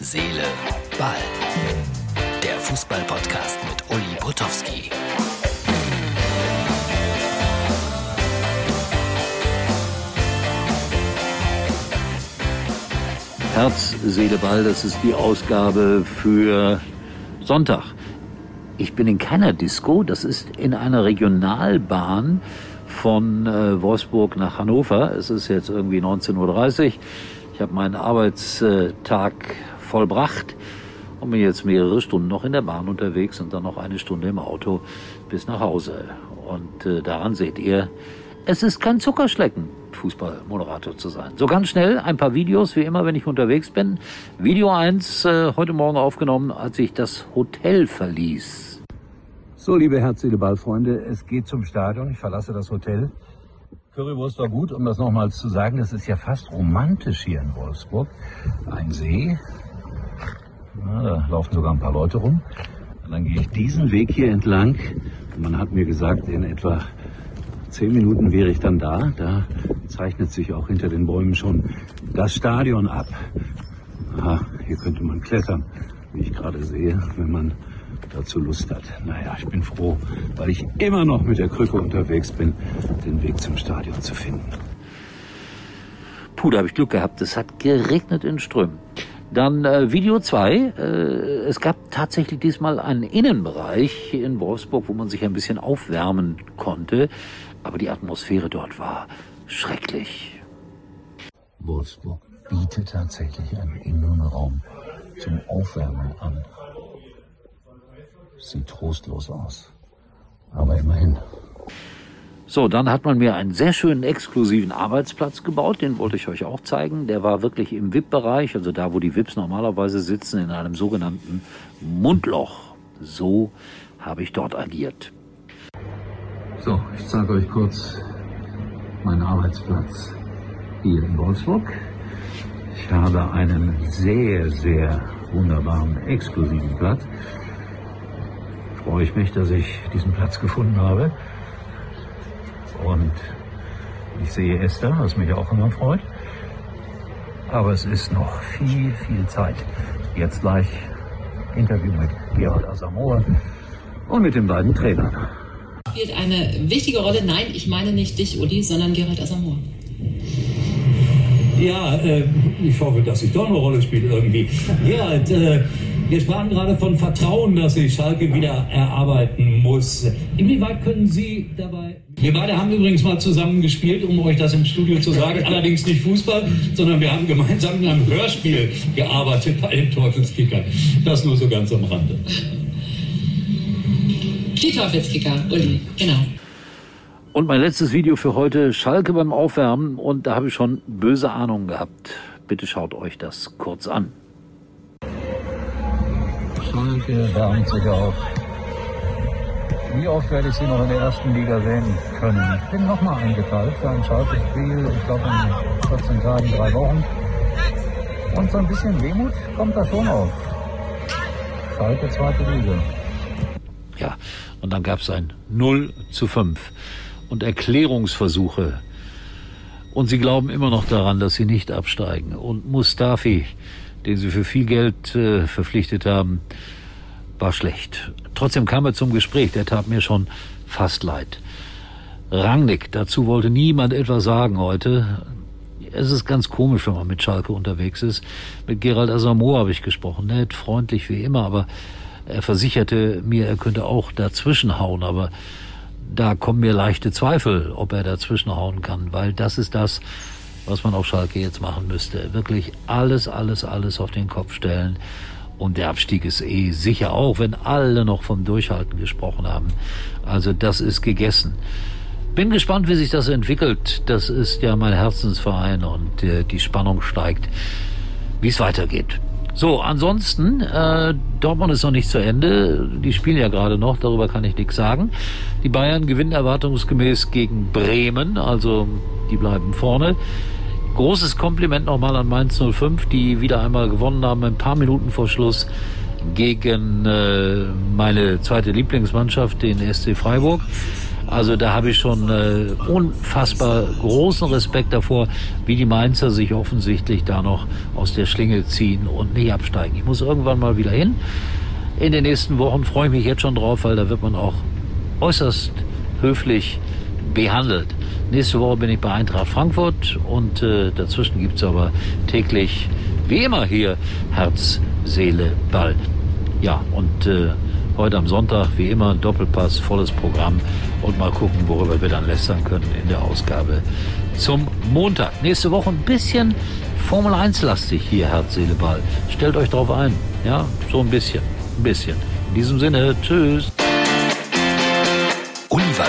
Seele, Ball. Der Fußball-Podcast mit Uli Potowski. Herz, Seele, Ball, das ist die Ausgabe für Sonntag. Ich bin in keiner Disco, das ist in einer Regionalbahn von äh, Wolfsburg nach Hannover. Es ist jetzt irgendwie 19.30 Uhr. Ich habe meinen Arbeitstag vollbracht und bin jetzt mehrere Stunden noch in der Bahn unterwegs und dann noch eine Stunde im Auto bis nach Hause. Und äh, daran seht ihr, es ist kein Zuckerschlecken, Fußballmoderator zu sein. So ganz schnell ein paar Videos, wie immer, wenn ich unterwegs bin. Video 1 äh, heute Morgen aufgenommen, als ich das Hotel verließ. So, liebe herz Ballfreunde, es geht zum Stadion. Ich verlasse das Hotel. Currywurst war gut, um das nochmals zu sagen. Es ist ja fast romantisch hier in Wolfsburg. Ein See. Ja, da laufen sogar ein paar Leute rum. Und dann gehe ich diesen Weg hier entlang. Man hat mir gesagt, in etwa zehn Minuten wäre ich dann da. Da zeichnet sich auch hinter den Bäumen schon das Stadion ab. Aha, hier könnte man klettern, wie ich gerade sehe, wenn man dazu Lust hat. Naja, ich bin froh, weil ich immer noch mit der Krücke unterwegs bin, den Weg zum Stadion zu finden. Puh, da habe ich Glück gehabt. Es hat geregnet in Strömen. Dann äh, Video 2. Äh, es gab tatsächlich diesmal einen Innenbereich in Wolfsburg, wo man sich ein bisschen aufwärmen konnte. Aber die Atmosphäre dort war schrecklich. Wolfsburg bietet tatsächlich einen Innenraum zum Aufwärmen an. Sieht trostlos aus. Aber immerhin. So, dann hat man mir einen sehr schönen exklusiven Arbeitsplatz gebaut, den wollte ich euch auch zeigen. Der war wirklich im VIP-Bereich, also da, wo die VIPs normalerweise sitzen, in einem sogenannten Mundloch. So habe ich dort agiert. So, ich zeige euch kurz meinen Arbeitsplatz hier in Wolfsburg. Ich habe einen sehr, sehr wunderbaren, exklusiven Platz freue ich mich, dass ich diesen Platz gefunden habe. Und ich sehe Esther, was mich auch immer freut. Aber es ist noch viel, viel Zeit. Jetzt gleich Interview mit Gerald Asamoah und mit den beiden Trainern. Spielt eine wichtige Rolle. Nein, ich meine nicht dich, Uli, sondern Gerald Asamoah. Ja, äh, ich hoffe, dass ich doch eine Rolle spiele irgendwie. Gerald, äh, wir sprachen gerade von Vertrauen, das sich Schalke wieder erarbeiten muss. Inwieweit können Sie dabei... Wir beide haben übrigens mal zusammen gespielt, um euch das im Studio zu sagen. Allerdings nicht Fußball, sondern wir haben gemeinsam in einem Hörspiel gearbeitet bei den Teufelskickern. Das nur so ganz am Rande. Die Teufelskicker, Uli, genau. Und mein letztes Video für heute, Schalke beim Aufwärmen. Und da habe ich schon böse Ahnungen gehabt. Bitte schaut euch das kurz an. Schalke wärmt sich auf. Wie oft werde ich sie noch in der ersten Liga sehen können? Ich bin nochmal eingeteilt für ein Schalke-Spiel, ich glaube in 14 Tagen, drei Wochen. Und so ein bisschen Wehmut kommt da schon auf. Schalke zweite Liga. Ja, und dann gab es ein 0 zu 5 und Erklärungsversuche. Und sie glauben immer noch daran, dass sie nicht absteigen. Und Mustafi, den sie für viel Geld äh, verpflichtet haben, war schlecht. Trotzdem kam er zum Gespräch, der tat mir schon fast leid. Rangnick, dazu wollte niemand etwas sagen heute. Es ist ganz komisch, wenn man mit Schalke unterwegs ist. Mit Gerald Asamoah habe ich gesprochen, nett, freundlich wie immer, aber er versicherte mir, er könnte auch dazwischenhauen, aber da kommen mir leichte Zweifel, ob er dazwischenhauen kann, weil das ist das, was man auf Schalke jetzt machen müsste. Wirklich alles, alles, alles auf den Kopf stellen. Und der Abstieg ist eh sicher, auch wenn alle noch vom Durchhalten gesprochen haben. Also das ist gegessen. Bin gespannt, wie sich das entwickelt. Das ist ja mein Herzensverein und äh, die Spannung steigt, wie es weitergeht. So, ansonsten, äh, Dortmund ist noch nicht zu Ende. Die spielen ja gerade noch, darüber kann ich nichts sagen. Die Bayern gewinnen erwartungsgemäß gegen Bremen, also die bleiben vorne. Großes Kompliment nochmal an Mainz 05, die wieder einmal gewonnen haben, ein paar Minuten vor Schluss gegen äh, meine zweite Lieblingsmannschaft, den SC Freiburg. Also da habe ich schon äh, unfassbar großen Respekt davor, wie die Mainzer sich offensichtlich da noch aus der Schlinge ziehen und nicht absteigen. Ich muss irgendwann mal wieder hin. In den nächsten Wochen freue ich mich jetzt schon drauf, weil da wird man auch äußerst höflich behandelt. Nächste Woche bin ich bei Eintracht Frankfurt und äh, dazwischen gibt's aber täglich, wie immer hier, Herz, Seele, Ball. Ja, und äh, heute am Sonntag, wie immer, Doppelpass, volles Programm und mal gucken, worüber wir dann lästern können in der Ausgabe zum Montag. Nächste Woche ein bisschen Formel 1 lastig hier, Herz, Seele, Ball. Stellt euch drauf ein. Ja, so ein bisschen. Ein bisschen. In diesem Sinne, tschüss.